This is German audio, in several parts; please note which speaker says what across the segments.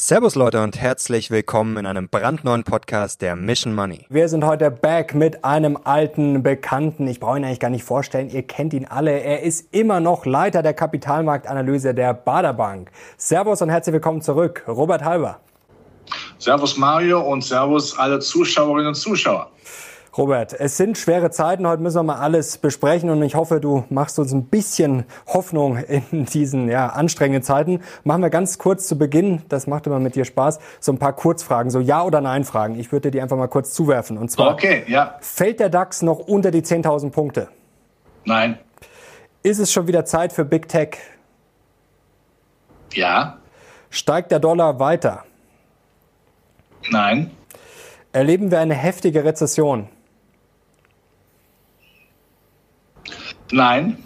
Speaker 1: Servus Leute und herzlich willkommen in einem brandneuen Podcast der Mission Money.
Speaker 2: Wir sind heute back mit einem alten Bekannten. Ich brauche ihn eigentlich gar nicht vorstellen. Ihr kennt ihn alle. Er ist immer noch Leiter der Kapitalmarktanalyse der Baderbank. Servus und herzlich willkommen zurück. Robert Halber.
Speaker 3: Servus Mario und Servus alle Zuschauerinnen und Zuschauer.
Speaker 2: Robert, es sind schwere Zeiten. Heute müssen wir mal alles besprechen und ich hoffe, du machst uns ein bisschen Hoffnung in diesen ja, anstrengenden Zeiten. Machen wir ganz kurz zu Beginn, das macht immer mit dir Spaß, so ein paar Kurzfragen, so Ja- oder Nein-Fragen. Ich würde dir einfach mal kurz zuwerfen. Und zwar,
Speaker 3: okay, ja.
Speaker 2: fällt der DAX noch unter die 10.000 Punkte?
Speaker 3: Nein.
Speaker 2: Ist es schon wieder Zeit für Big Tech?
Speaker 3: Ja.
Speaker 2: Steigt der Dollar weiter?
Speaker 3: Nein.
Speaker 2: Erleben wir eine heftige Rezession?
Speaker 3: Nein.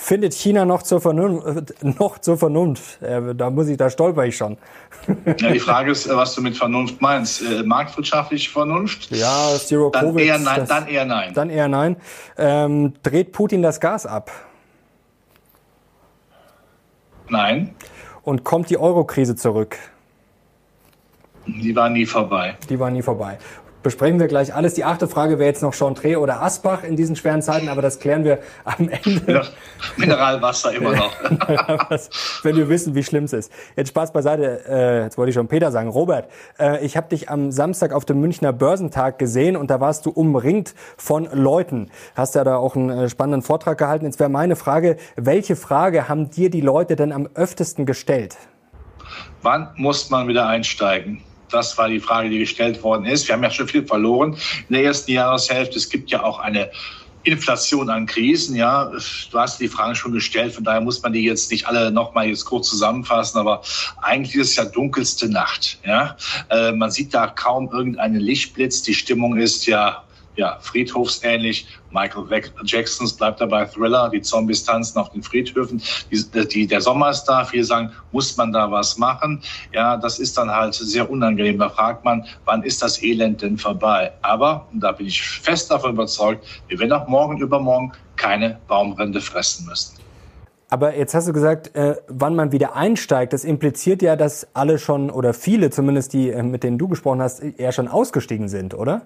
Speaker 2: Findet China noch zur Vernunft? Äh, noch zur Vernunft? Äh, da muss ich, da stolper ich schon.
Speaker 3: Ja, die Frage ist, was du mit Vernunft meinst. Äh, marktwirtschaftliche Vernunft?
Speaker 2: Ja, Zero
Speaker 3: dann
Speaker 2: Covid.
Speaker 3: Eher nein,
Speaker 2: das,
Speaker 3: dann eher nein.
Speaker 2: Dann eher nein. Ähm, dreht Putin das Gas ab?
Speaker 3: Nein.
Speaker 2: Und kommt die Euro-Krise zurück?
Speaker 3: Die war nie vorbei.
Speaker 2: Die war nie vorbei besprechen wir gleich alles. Die achte Frage wäre jetzt noch Chantre oder Asbach in diesen schweren Zeiten, aber das klären wir am Ende.
Speaker 3: Mineralwasser immer noch.
Speaker 2: Wenn wir wissen, wie schlimm es ist. Jetzt Spaß beiseite. Äh, jetzt wollte ich schon Peter sagen. Robert, äh, ich habe dich am Samstag auf dem Münchner Börsentag gesehen und da warst du umringt von Leuten. Hast ja da auch einen äh, spannenden Vortrag gehalten. Jetzt wäre meine Frage, welche Frage haben dir die Leute denn am öftesten gestellt?
Speaker 3: Wann muss man wieder einsteigen? Das war die Frage, die gestellt worden ist. Wir haben ja schon viel verloren in der ersten Jahreshälfte. Es gibt ja auch eine Inflation an Krisen, ja. Du hast die Fragen schon gestellt, von daher muss man die jetzt nicht alle nochmal jetzt kurz zusammenfassen, aber eigentlich ist es ja dunkelste Nacht, ja. Äh, man sieht da kaum irgendeinen Lichtblitz. Die Stimmung ist ja ja, friedhofsähnlich. Michael Jacksons bleibt dabei Thriller, die Zombies tanzen auf den Friedhöfen. Die, die, der da, viele sagen, muss man da was machen? Ja, das ist dann halt sehr unangenehm. Da fragt man, wann ist das Elend denn vorbei? Aber, und da bin ich fest davon überzeugt, wir werden auch morgen übermorgen keine Baumrinde fressen müssen.
Speaker 2: Aber jetzt hast du gesagt, äh, wann man wieder einsteigt. Das impliziert ja, dass alle schon oder viele zumindest, die äh, mit denen du gesprochen hast, eher schon ausgestiegen sind, oder?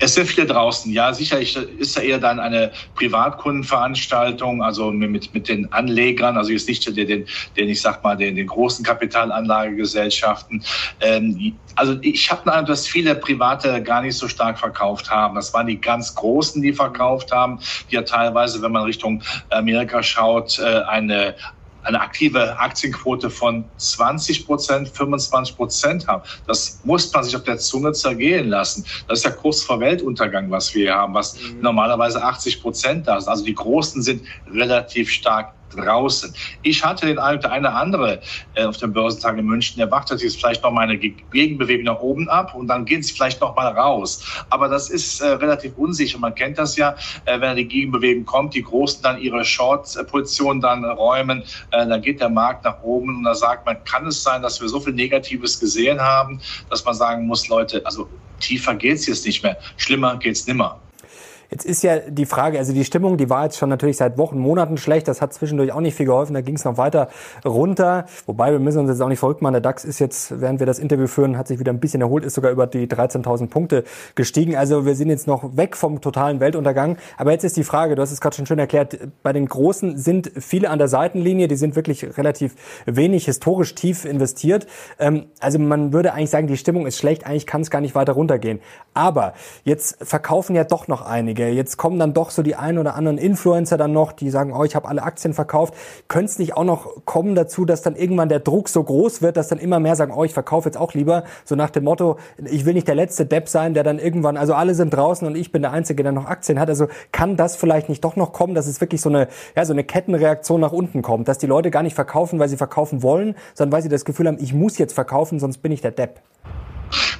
Speaker 3: Es sind viele draußen. Ja, sicherlich ist ja eher dann eine Privatkundenveranstaltung, also mit, mit den Anlegern, also jetzt nicht den, den, ich sag mal, den, den großen Kapitalanlagegesellschaften. Ähm, also ich habe den Eindruck, dass viele Private gar nicht so stark verkauft haben. Das waren die ganz Großen, die verkauft haben, die ja teilweise, wenn man Richtung Amerika schaut, äh, eine eine aktive Aktienquote von 20 Prozent, 25 Prozent haben. Das muss man sich auf der Zunge zergehen lassen. Das ist ja kurz vor Weltuntergang, was wir hier haben, was mhm. normalerweise 80 Prozent da ist. Also die Großen sind relativ stark draußen. Ich hatte den Eindruck, der eine andere äh, auf dem Börsentag in München, der wartet jetzt vielleicht noch mal eine Gegenbewegung nach oben ab und dann gehen sie vielleicht noch mal raus. Aber das ist äh, relativ unsicher. Man kennt das ja, äh, wenn die Gegenbewegung kommt, die Großen dann ihre Short-Position dann räumen, äh, dann geht der Markt nach oben und da sagt man, kann es sein, dass wir so viel Negatives gesehen haben, dass man sagen muss, Leute, also tiefer geht's jetzt nicht mehr, schlimmer geht's nimmer.
Speaker 2: Jetzt ist ja die Frage, also die Stimmung, die war jetzt schon natürlich seit Wochen, Monaten schlecht. Das hat zwischendurch auch nicht viel geholfen. Da ging es noch weiter runter. Wobei wir müssen uns jetzt auch nicht verrückt machen. Der DAX ist jetzt, während wir das Interview führen, hat sich wieder ein bisschen erholt, ist sogar über die 13.000 Punkte gestiegen. Also wir sind jetzt noch weg vom totalen Weltuntergang. Aber jetzt ist die Frage, du hast es gerade schon schön erklärt, bei den Großen sind viele an der Seitenlinie. Die sind wirklich relativ wenig historisch tief investiert. Ähm, also man würde eigentlich sagen, die Stimmung ist schlecht. Eigentlich kann es gar nicht weiter runtergehen. Aber jetzt verkaufen ja doch noch einige wenige. Jetzt kommen dann doch so die ein oder anderen Influencer dann noch, die sagen, oh, ich habe alle Aktien verkauft. Könnte es nicht auch noch kommen dazu, dass dann irgendwann der Druck so groß wird, dass dann immer mehr sagen, oh, ich verkaufe jetzt auch lieber, so nach dem Motto, ich will nicht der letzte Depp sein, der dann irgendwann, also alle sind draußen und ich bin der Einzige, der noch Aktien hat. Also kann das vielleicht nicht doch noch kommen, dass es wirklich so eine, ja, so eine Kettenreaktion nach unten kommt, dass die Leute gar nicht verkaufen, weil sie verkaufen wollen, sondern weil sie das Gefühl haben, ich muss jetzt verkaufen, sonst bin ich der Depp.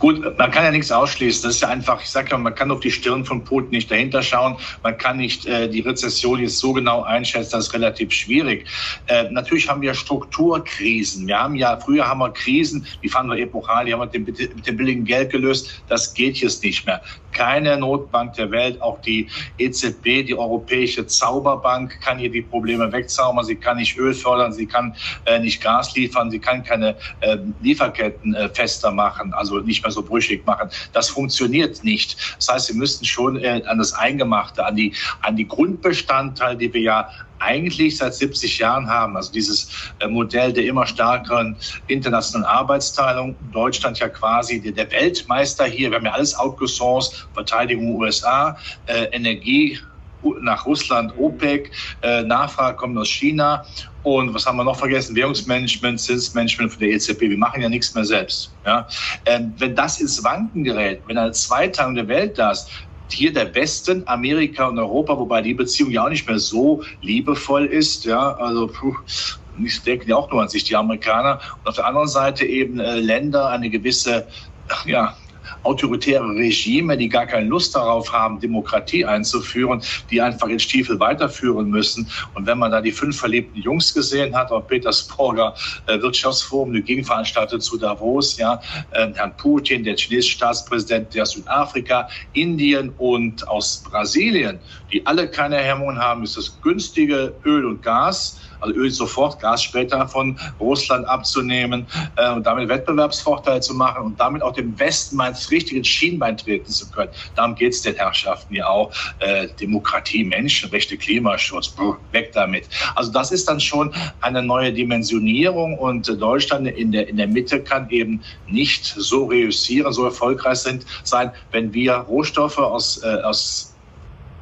Speaker 3: Gut, man kann ja nichts ausschließen. Das ist ja einfach, ich sage ja, man kann auf die Stirn von Putin nicht dahinter schauen. Man kann nicht äh, die Rezession jetzt so genau einschätzen. Das ist relativ schwierig. Äh, natürlich haben wir Strukturkrisen. Wir haben ja, früher haben wir Krisen, die fanden wir epochal, die haben wir mit dem, mit dem billigen Geld gelöst. Das geht jetzt nicht mehr. Keine Notbank der Welt, auch die EZB, die Europäische Zauberbank, kann hier die Probleme wegzaubern. Sie kann nicht Öl fördern, sie kann äh, nicht Gas liefern, sie kann keine äh, Lieferketten äh, fester machen, also nicht mehr so brüchig machen. Das funktioniert nicht. Das heißt, Sie müssen schon äh, an das Eingemachte, an die, an die Grundbestandteile, die wir ja eigentlich seit 70 Jahren haben. Also dieses äh, Modell der immer stärkeren internationalen Arbeitsteilung. Deutschland ja quasi der Weltmeister hier. Wir haben ja alles outgesourced. Verteidigung USA, äh, Energie nach Russland, OPEC, äh, Nachfrage kommt aus China. Und was haben wir noch vergessen? Währungsmanagement, Zinsmanagement von der EZB. Wir machen ja nichts mehr selbst. Ja? Ähm, wenn das ins Wanken gerät, wenn eine Zweiteilung der Welt da ist, hier der Westen, Amerika und Europa, wobei die Beziehung ja auch nicht mehr so liebevoll ist. Ja, also puh, ich denke ja auch nur an sich die Amerikaner. Und auf der anderen Seite eben äh, Länder eine gewisse ja, autoritäre Regime, die gar keine Lust darauf haben, Demokratie einzuführen, die einfach in Stiefel weiterführen müssen. Und wenn man da die fünf verliebten Jungs gesehen hat, auch Petersburger äh, Wirtschaftsforum, die Gegenveranstaltung zu Davos, ja, äh, Herrn Putin, der chinesische Staatspräsident der Südafrika, Indien und aus Brasilien, die alle keine Hemmungen haben, ist das günstige Öl und Gas also Öl sofort, Gas später von Russland abzunehmen äh, und damit Wettbewerbsvorteile zu machen und damit auch dem Westen mal ins richtige Schienbein treten zu können. Darum geht es den Herrschaften ja auch. Äh, Demokratie, Menschenrechte, Klimaschutz, brr, weg damit. Also das ist dann schon eine neue Dimensionierung und Deutschland in der, in der Mitte kann eben nicht so reüssieren, so erfolgreich sind, sein, wenn wir Rohstoffe aus, äh, aus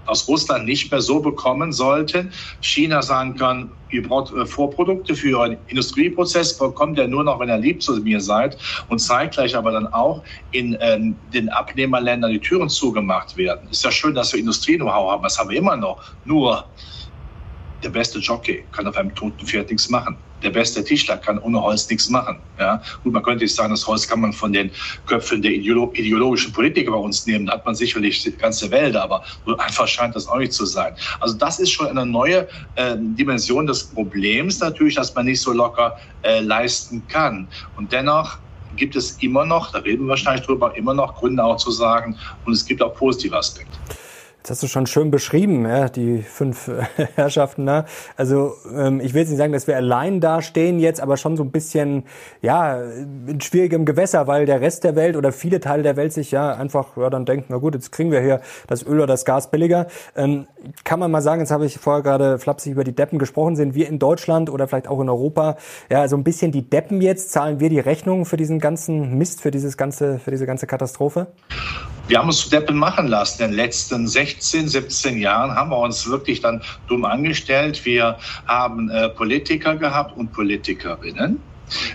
Speaker 3: aus Russland nicht mehr so bekommen sollten. China sagen kann, ihr braucht äh, Vorprodukte für einen Industrieprozess, bekommt er nur noch, wenn er lieb zu mir seid und zeitgleich aber dann auch in äh, den Abnehmerländern die Türen zugemacht werden. Ist ja schön, dass wir Industrie-Know-how haben, das haben wir immer noch. Nur der beste Jockey kann auf einem toten Pferd nichts machen. Der beste Tischler kann ohne Holz nichts machen. Ja? Gut, man könnte sagen, das Holz kann man von den Köpfen der ideolo ideologischen Politiker bei uns nehmen. Da hat man sicherlich die ganze Welt, aber so einfach scheint das auch nicht zu sein. Also das ist schon eine neue äh, Dimension des Problems natürlich, dass man nicht so locker äh, leisten kann. Und dennoch gibt es immer noch, da reden wir wahrscheinlich drüber, immer noch Gründe auch zu sagen, und es gibt auch positive Aspekte.
Speaker 2: Das hast du schon schön beschrieben, ja, die fünf Herrschaften. Ne? Also ähm, ich will jetzt nicht sagen, dass wir allein dastehen jetzt, aber schon so ein bisschen ja in schwierigem Gewässer, weil der Rest der Welt oder viele Teile der Welt sich ja einfach ja, dann denken, na gut, jetzt kriegen wir hier das Öl oder das Gas billiger. Ähm, kann man mal sagen, jetzt habe ich vorher gerade flapsig über die Deppen gesprochen, sind wir in Deutschland oder vielleicht auch in Europa ja so ein bisschen die Deppen jetzt? Zahlen wir die Rechnung für diesen ganzen Mist, für dieses ganze, für diese ganze Katastrophe?
Speaker 3: Wir haben uns zu Deppen machen lassen. In den letzten 16, 17 Jahren haben wir uns wirklich dann dumm angestellt. Wir haben äh, Politiker gehabt und Politikerinnen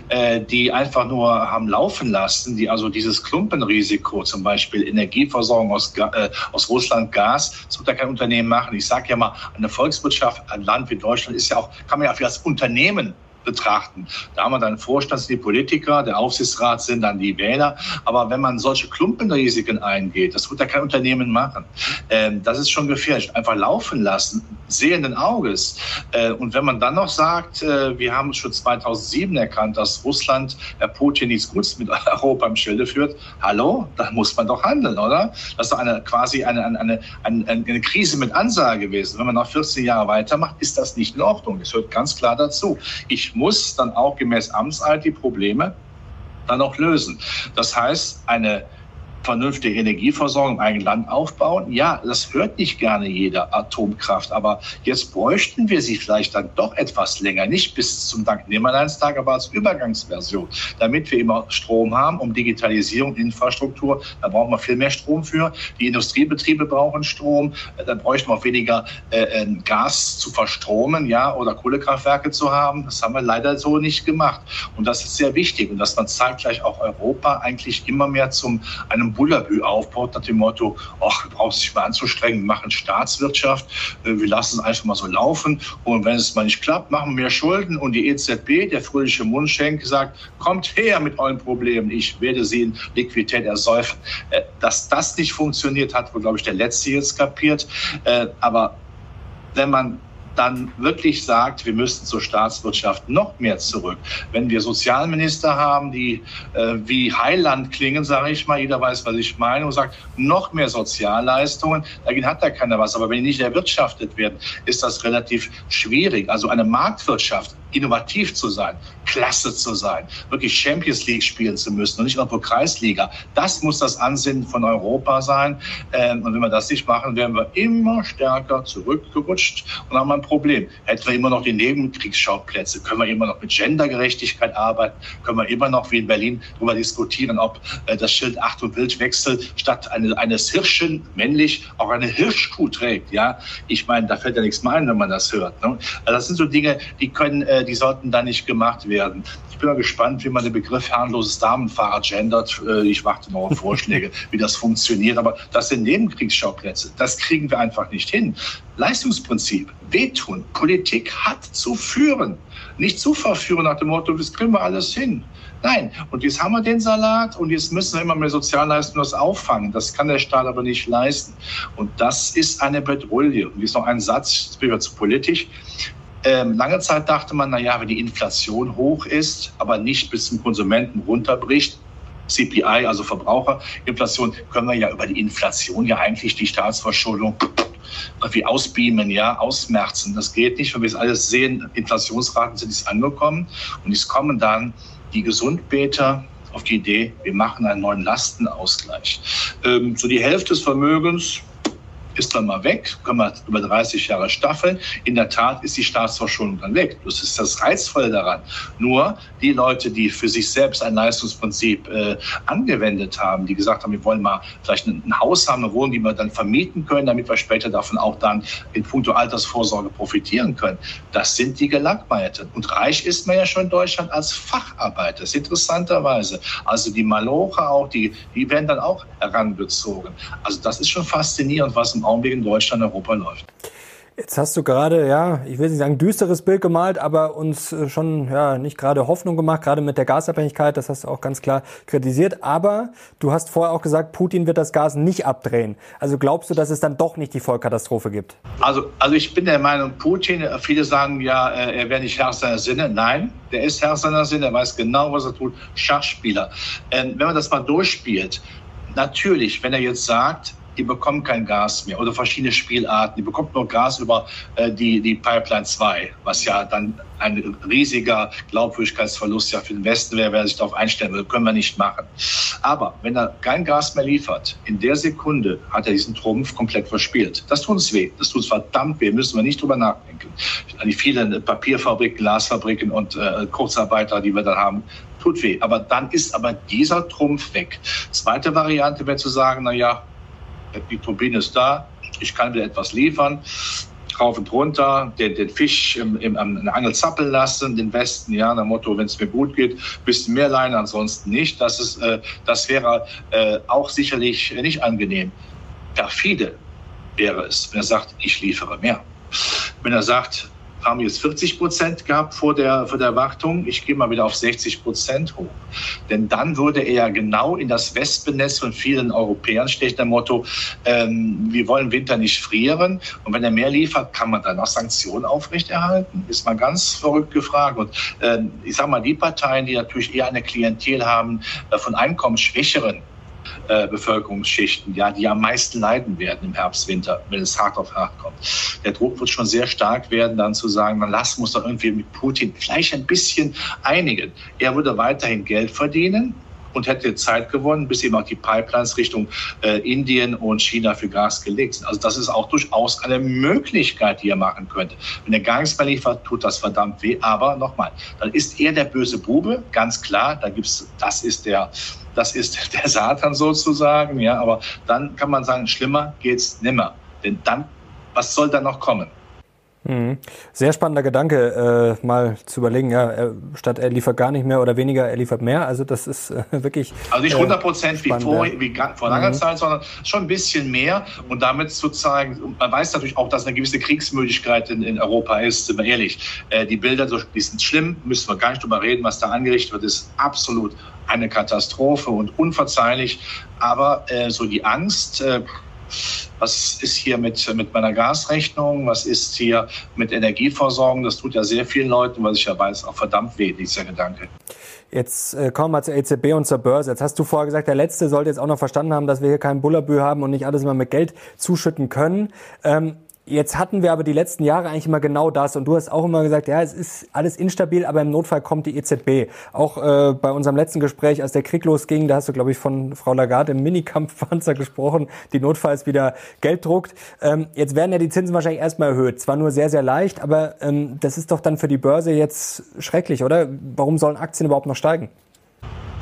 Speaker 3: äh, die einfach nur haben laufen lassen, die also dieses Klumpenrisiko, zum Beispiel Energieversorgung aus, äh, aus Russland, Gas, das wird ja kein Unternehmen machen. Ich sage ja mal, eine Volkswirtschaft, ein Land wie Deutschland ist ja auch, kann man ja für das Unternehmen betrachten. Da haben wir dann Vorstands, die Politiker, der Aufsichtsrat sind dann die Wähler. Aber wenn man solche Klumpenrisiken eingeht, das wird ja kein Unternehmen machen. Ähm, das ist schon gefährlich. Einfach laufen lassen, sehenden Auges. Äh, und wenn man dann noch sagt, äh, wir haben schon 2007 erkannt, dass Russland, Herr Putin, nichts Gutes mit Europa im Schilde führt, hallo, dann muss man doch handeln, oder? Das ist doch eine, quasi eine, eine, eine, eine, eine Krise mit Ansage gewesen. Wenn man nach 14 Jahren weitermacht, ist das nicht in Ordnung. Das hört ganz klar dazu. Ich muss dann auch gemäß Amtsalter die Probleme dann auch lösen. Das heißt, eine vernünftige Energieversorgung im eigenen Land aufbauen. Ja, das hört nicht gerne jeder Atomkraft, aber jetzt bräuchten wir sie vielleicht dann doch etwas länger, nicht bis zum Danknehmerleinstag, aber als Übergangsversion, damit wir immer Strom haben, um Digitalisierung, Infrastruktur, da brauchen wir viel mehr Strom für. Die Industriebetriebe brauchen Strom, da bräuchten wir auch weniger äh, äh, Gas zu verstromen, ja, oder Kohlekraftwerke zu haben. Das haben wir leider so nicht gemacht. Und das ist sehr wichtig und dass man zeitgleich auch Europa eigentlich immer mehr zum einem Bullabü aufbaut, nach dem Motto, ach, du brauchst dich mal anzustrengen, machen Staatswirtschaft, äh, wir lassen es einfach mal so laufen und wenn es mal nicht klappt, machen wir mehr Schulden und die EZB, der fröhliche Mundschenk, sagt, kommt her mit euren Problemen, ich werde sie in Liquidität ersäufen. Äh, dass das nicht funktioniert, hat wohl, glaube ich, der Letzte jetzt kapiert. Äh, aber wenn man dann wirklich sagt, wir müssten zur Staatswirtschaft noch mehr zurück. Wenn wir Sozialminister haben, die äh, wie Heiland klingen, sage ich mal, jeder weiß, was ich meine, und sagt, noch mehr Sozialleistungen, dagegen hat da keiner was. Aber wenn die nicht erwirtschaftet werden, ist das relativ schwierig. Also eine Marktwirtschaft, innovativ zu sein, klasse zu sein, wirklich Champions League spielen zu müssen und nicht irgendwo Kreisliga. Das muss das Ansinnen von Europa sein. Ähm, und wenn wir das nicht machen, werden wir immer stärker zurückgerutscht und haben ein Problem. Hätten wir immer noch die Nebenkriegsschauplätze, können wir immer noch mit Gendergerechtigkeit arbeiten, können wir immer noch wie in Berlin darüber diskutieren, ob äh, das Schild Acht- und Wildwechsel statt eine, eines Hirschen männlich auch eine Hirschkuh trägt. Ja, ich meine, da fällt ja nichts mehr ein, wenn man das hört. Ne? Also das sind so Dinge, die können, äh, die sollten da nicht gemacht werden. Ich bin mal gespannt, wie man den Begriff herrenloses Damenfahrrad gendert. Äh, ich warte noch auf Vorschläge, wie das funktioniert. Aber das sind Nebenkriegsschauplätze. Das kriegen wir einfach nicht hin. Leistungsprinzip, wehtun. Politik hat zu führen. Nicht zu verführen nach dem Motto, das kriegen wir alles hin. Nein, und jetzt haben wir den Salat und jetzt müssen wir immer mehr Sozialleistungen das auffangen. Das kann der Staat aber nicht leisten. Und das ist eine Bedrohung. Und jetzt noch ein Satz, jetzt bin ich zu politisch. Ähm, lange Zeit dachte man, na ja, wenn die Inflation hoch ist, aber nicht bis zum Konsumenten runterbricht, CPI, also Verbraucherinflation, können wir ja über die Inflation ja eigentlich die Staatsverschuldung irgendwie ausbeamen, ja, ausmerzen. Das geht nicht, wenn wir es alles sehen, Inflationsraten sind jetzt angekommen und es kommen dann die Gesundbeter auf die Idee, wir machen einen neuen Lastenausgleich. Ähm, so die Hälfte des Vermögens ist dann mal weg, können wir über 30 Jahre staffeln. In der Tat ist die Staatsverschuldung dann weg. Das ist das Reizvolle daran. Nur die Leute, die für sich selbst ein Leistungsprinzip äh, angewendet haben, die gesagt haben, wir wollen mal vielleicht ein, ein Haus haben, eine Wohnung, die wir dann vermieten können, damit wir später davon auch dann in puncto Altersvorsorge profitieren können. Das sind die Gelangweilten. Und reich ist man ja schon in Deutschland als Facharbeiter. Das ist interessanterweise. Also die Maloche auch, die, die werden dann auch herangezogen. Also das ist schon faszinierend, was im Augenblick in Deutschland, Europa läuft.
Speaker 2: Jetzt hast du gerade, ja, ich will nicht sagen düsteres Bild gemalt, aber uns äh, schon ja nicht gerade Hoffnung gemacht, gerade mit der Gasabhängigkeit, das hast du auch ganz klar kritisiert. Aber du hast vorher auch gesagt, Putin wird das Gas nicht abdrehen. Also glaubst du, dass es dann doch nicht die Vollkatastrophe gibt?
Speaker 3: Also, also ich bin der Meinung, Putin, viele sagen ja, äh, er wäre nicht Herr seiner Sinne. Nein, der ist Herr seiner Sinne, er weiß genau, was er tut. Schachspieler. Ähm, wenn man das mal durchspielt, natürlich, wenn er jetzt sagt, die bekommen kein Gas mehr oder verschiedene Spielarten. Die bekommt nur Gas über äh, die, die Pipeline 2, was ja dann ein riesiger Glaubwürdigkeitsverlust ja für den Westen wäre, wer sich darauf einstellen will. Können wir nicht machen. Aber wenn er kein Gas mehr liefert, in der Sekunde hat er diesen Trumpf komplett verspielt. Das tut uns weh. Das tut uns verdammt weh. Müssen wir nicht drüber nachdenken. An die vielen Papierfabriken, Glasfabriken und äh, Kurzarbeiter, die wir dann haben, tut weh. Aber dann ist aber dieser Trumpf weg. Zweite Variante wäre zu sagen, na ja, die Turbine ist da, ich kann wieder etwas liefern, rauf und runter, den, den Fisch im, im, am Angel zappeln lassen, den Westen, ja, nach Motto, wenn es mir gut geht, bisschen mehr Leine, ansonsten nicht. Das, ist, äh, das wäre äh, auch sicherlich nicht angenehm. Perfide wäre es, wenn er sagt, ich liefere mehr. Wenn er sagt, haben jetzt 40 Prozent gehabt vor der, vor der Wartung. Ich gehe mal wieder auf 60 Prozent hoch. Denn dann würde er genau in das Wespennetz von vielen Europäern stechen, der Motto, ähm, wir wollen Winter nicht frieren. Und wenn er mehr liefert, kann man dann auch Sanktionen aufrechterhalten? Ist mal ganz verrückt gefragt. Und äh, ich sage mal, die Parteien, die natürlich eher eine Klientel haben äh, von einkommensschwächeren äh, Bevölkerungsschichten, ja, die am meisten leiden werden im Herbst, Winter, wenn es hart auf hart kommt. Der Druck wird schon sehr stark werden, dann zu sagen, man lass muss doch irgendwie mit Putin vielleicht ein bisschen einigen. Er würde weiterhin Geld verdienen, und hätte Zeit gewonnen, bis eben auch die Pipelines Richtung äh, Indien und China für Gas gelegt sind. Also das ist auch durchaus eine Möglichkeit, die er machen könnte. Wenn er gar nichts mehr liefert, tut das verdammt weh. Aber nochmal, dann ist er der böse Bube, ganz klar. Da gibt's, das ist der das ist der Satan sozusagen, ja, aber dann kann man sagen, schlimmer geht's nimmer. Denn dann, was soll da noch kommen?
Speaker 2: Mhm. Sehr spannender Gedanke, äh, mal zu überlegen, ja, er, statt er liefert gar nicht mehr oder weniger, er liefert mehr. Also das ist äh, wirklich.
Speaker 3: Also nicht 100 Prozent äh, wie, vor, wie vor langer mhm. Zeit, sondern schon ein bisschen mehr. Und damit sozusagen, man weiß natürlich auch, dass eine gewisse Kriegsmüdigkeit in, in Europa ist, sind wir ehrlich. Äh, die Bilder, die sind schlimm, müssen wir gar nicht drüber reden, was da angerichtet wird, ist absolut eine Katastrophe und unverzeihlich. Aber äh, so die Angst, äh, was ist hier mit, mit meiner Gasrechnung? Was ist hier mit Energieversorgung? Das tut ja sehr vielen Leuten, was ich ja weiß, auch verdammt weh, dieser Gedanke.
Speaker 2: Jetzt äh, kommen wir zur EZB und zur Börse. Jetzt hast du vorher gesagt, der Letzte sollte jetzt auch noch verstanden haben, dass wir hier keinen Bullabü haben und nicht alles immer mit Geld zuschütten können. Ähm, Jetzt hatten wir aber die letzten Jahre eigentlich immer genau das. Und du hast auch immer gesagt, ja, es ist alles instabil, aber im Notfall kommt die EZB. Auch äh, bei unserem letzten Gespräch, als der Krieg losging, da hast du, glaube ich, von Frau Lagarde im Minikampfpanzer gesprochen, die notfalls wieder Geld druckt. Ähm, jetzt werden ja die Zinsen wahrscheinlich erstmal erhöht. Zwar nur sehr, sehr leicht, aber ähm, das ist doch dann für die Börse jetzt schrecklich, oder? Warum sollen Aktien überhaupt noch steigen?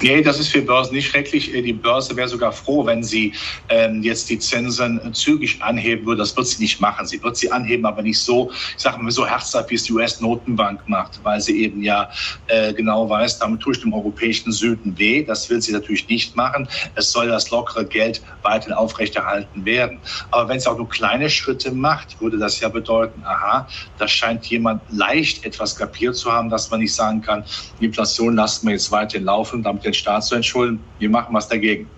Speaker 3: Nee, das ist für Börsen nicht schrecklich. Äh, die Börse wäre sogar froh, wenn sie ähm, jetzt die Zinsen zügig anheben würde. Das wird sie nicht machen. Sie wird sie anheben, aber nicht so, ich sage mal, so herzhaft, wie es die US-Notenbank macht, weil sie eben ja äh, genau weiß, damit tue ich dem europäischen Süden weh. Das will sie natürlich nicht machen. Es soll das lockere Geld weiterhin aufrechterhalten werden. Aber wenn sie auch nur kleine Schritte macht, würde das ja bedeuten, aha, da scheint jemand leicht etwas kapiert zu haben, dass man nicht sagen kann, die Inflation lassen wir jetzt weiterhin laufen, damit den Staat zu entschulden. Wir machen was dagegen.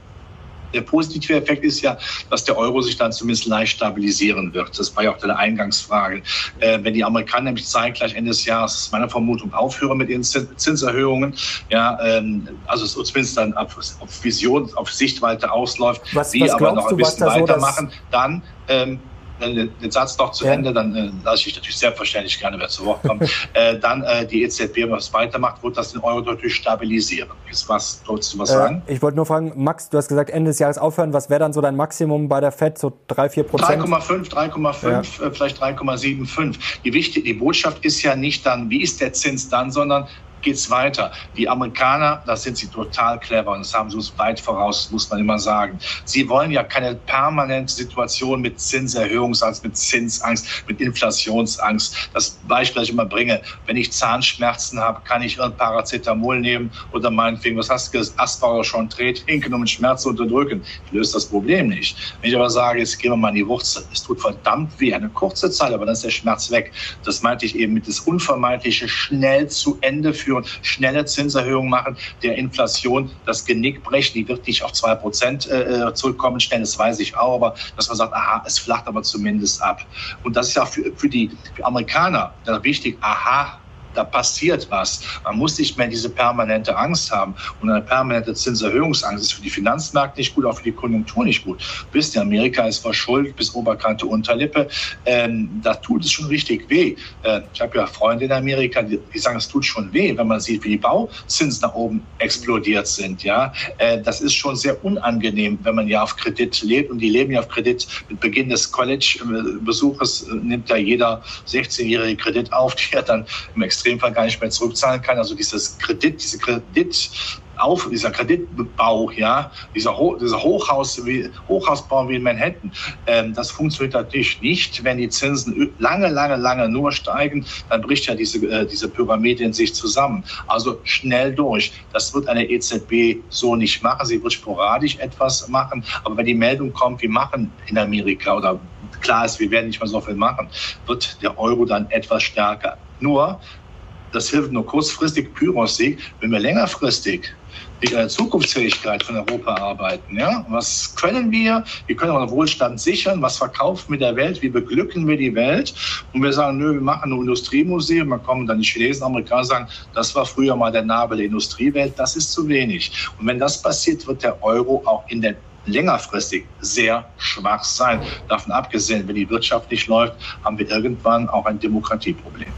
Speaker 3: Der positive Effekt ist ja, dass der Euro sich dann zumindest leicht stabilisieren wird. Das war ja auch deine Eingangsfrage. Äh, wenn die Amerikaner nämlich zeitgleich Ende des Jahres, meiner Vermutung, aufhören mit ihren Zinserhöhungen, ja, ähm, also zumindest dann auf, auf Vision, auf Sichtweite ausläuft,
Speaker 2: was, die was aber noch ein bisschen
Speaker 3: weitermachen, so, dann ähm, den Satz noch zu ja. Ende, dann äh, lasse ich natürlich selbstverständlich gerne, wer zu Wort kommt. äh, dann äh, die EZB was weitermacht, wird das den Euro natürlich stabilisieren. Ist was, sollst du was äh, sagen?
Speaker 2: Ich wollte nur fragen, Max, du hast gesagt, Ende des Jahres aufhören. Was wäre dann so dein Maximum bei der FED? So 3, 4 Prozent?
Speaker 3: 3,5, 3,5, ja. Äh, vielleicht 3,75. Die, wichtige, die Botschaft ist ja nicht dann, wie ist der Zins dann, sondern geht's weiter. Die Amerikaner, da sind sie total clever und das haben sie uns weit voraus, muss man immer sagen. Sie wollen ja keine permanente Situation mit Zinserhöhungsangst, mit Zinsangst, mit Inflationsangst. Das Beispiel, das ich immer bringe, wenn ich Zahnschmerzen habe, kann ich ein Paracetamol nehmen oder meinetwegen, was hast du gesagt, Asperger schon dreht, hinken, um den Schmerz zu unterdrücken. Ich löse das Problem nicht. Wenn ich aber sage, jetzt gehen wir mal in die Wurzel, es tut verdammt weh, eine kurze Zeit, aber dann ist der Schmerz weg. Das meinte ich eben mit das Unvermeidliche schnell zu Ende führen führen, schnelle Zinserhöhungen machen, der Inflation das Genick brechen. Die wird nicht auf zwei Prozent äh, zurückkommen schnell, das weiß ich auch, aber dass man sagt, aha, es flacht aber zumindest ab. Und das ist ja für, für die Amerikaner wichtig, aha, da passiert was. Man muss nicht mehr diese permanente Angst haben. Und eine permanente Zinserhöhungsangst ist für die Finanzmärkte nicht gut, auch für die Konjunktur nicht gut. Bis in Amerika ist verschuldet, bis Oberkante, Unterlippe. Ähm, da tut es schon richtig weh. Äh, ich habe ja Freunde in Amerika, die, die, sagen, es tut schon weh, wenn man sieht, wie die Bauzinsen nach oben explodiert sind. Ja, äh, das ist schon sehr unangenehm, wenn man ja auf Kredit lebt. Und die leben ja auf Kredit. Mit Beginn des College-Besuches äh, nimmt ja jeder 16-jährige Kredit auf, die er dann im Extrem Extremfall gar nicht mehr zurückzahlen kann. Also dieses Kredit, diese Kredit auf, dieser Kreditbau, ja, dieser, Ho dieser Hochhaus, wie, Hochhausbau wie in Manhattan, ähm, das funktioniert natürlich nicht, wenn die Zinsen lange, lange, lange nur steigen, dann bricht ja diese, äh, diese Pyramide in sich zusammen. Also schnell durch. Das wird eine EZB so nicht machen. Sie wird sporadisch etwas machen, aber wenn die Meldung kommt, wir machen in Amerika oder klar ist, wir werden nicht mehr so viel machen, wird der Euro dann etwas stärker. Nur, das hilft nur kurzfristig Pyrrhus-Sieg, wenn wir längerfristig mit der Zukunftsfähigkeit von Europa arbeiten. Ja? Was können wir? Wie können unseren Wohlstand sichern? Was verkaufen wir der Welt? Wie beglücken wir die Welt? Und wir sagen, nö, wir machen ein Industriemuseum. Dann kommen dann die Chinesen, Amerikaner sagen, das war früher mal der Nabel der Industriewelt. Das ist zu wenig. Und wenn das passiert, wird der Euro auch in der längerfristig sehr schwach sein. Davon abgesehen, wenn die Wirtschaft nicht läuft, haben wir irgendwann auch ein Demokratieproblem.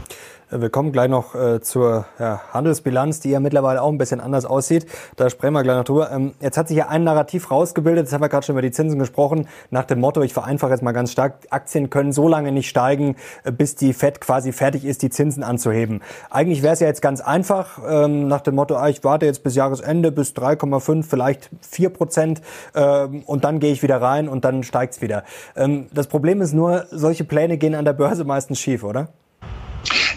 Speaker 2: Äh, wir kommen gleich noch äh, zur ja, Handelsbilanz, die ja mittlerweile auch ein bisschen anders aussieht. Da sprechen wir gleich noch drüber. Ähm, jetzt hat sich ja ein Narrativ rausgebildet, jetzt haben wir gerade schon über die Zinsen gesprochen, nach dem Motto, ich vereinfache jetzt mal ganz stark, Aktien können so lange nicht steigen, äh, bis die FED quasi fertig ist, die Zinsen anzuheben. Eigentlich wäre es ja jetzt ganz einfach, ähm, nach dem Motto, ah, ich warte jetzt bis Jahresende, bis 3,5, vielleicht 4 Prozent ähm, und dann gehe ich wieder rein und dann steigt's wieder. Ähm, das Problem ist nur, solche Pläne gehen an der Börse meistens schief, oder?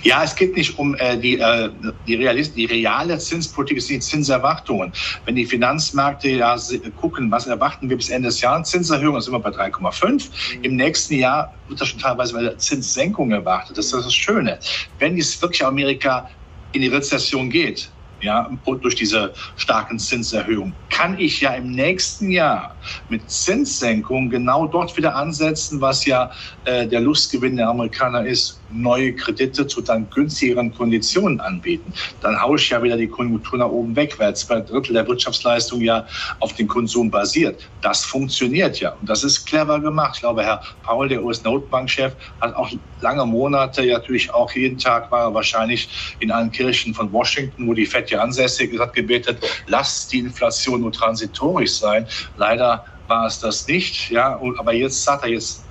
Speaker 3: Ja, es geht nicht um äh, die, äh, die, Realist die reale Zinspolitik, es sind die Zinserwartungen. Wenn die Finanzmärkte ja gucken, was erwarten wir bis Ende des Jahres, Zinserhöhung sind wir bei 3,5. Im nächsten Jahr wird das schon teilweise bei der Zinssenkung erwartet. Das ist das Schöne. Wenn es wirklich Amerika in die Rezession geht, ja, durch diese starken Zinserhöhungen, kann ich ja im nächsten Jahr mit Zinssenkung genau dort wieder ansetzen, was ja äh, der Lustgewinn der Amerikaner ist, neue Kredite zu dann günstigeren Konditionen anbieten. Dann haue ich ja wieder die Konjunktur nach oben weg, weil zwei Drittel der Wirtschaftsleistung ja auf den Konsum basiert. Das funktioniert ja und das ist clever gemacht. Ich glaube, Herr Paul, der US-Notenbankchef, hat auch lange Monate, natürlich auch jeden Tag war er wahrscheinlich in allen Kirchen von Washington, wo die FED ja ansässig hat gebetet, lasst die Inflation nur transitorisch sein. Leider war es das nicht, ja, aber jetzt sagt er, jetzt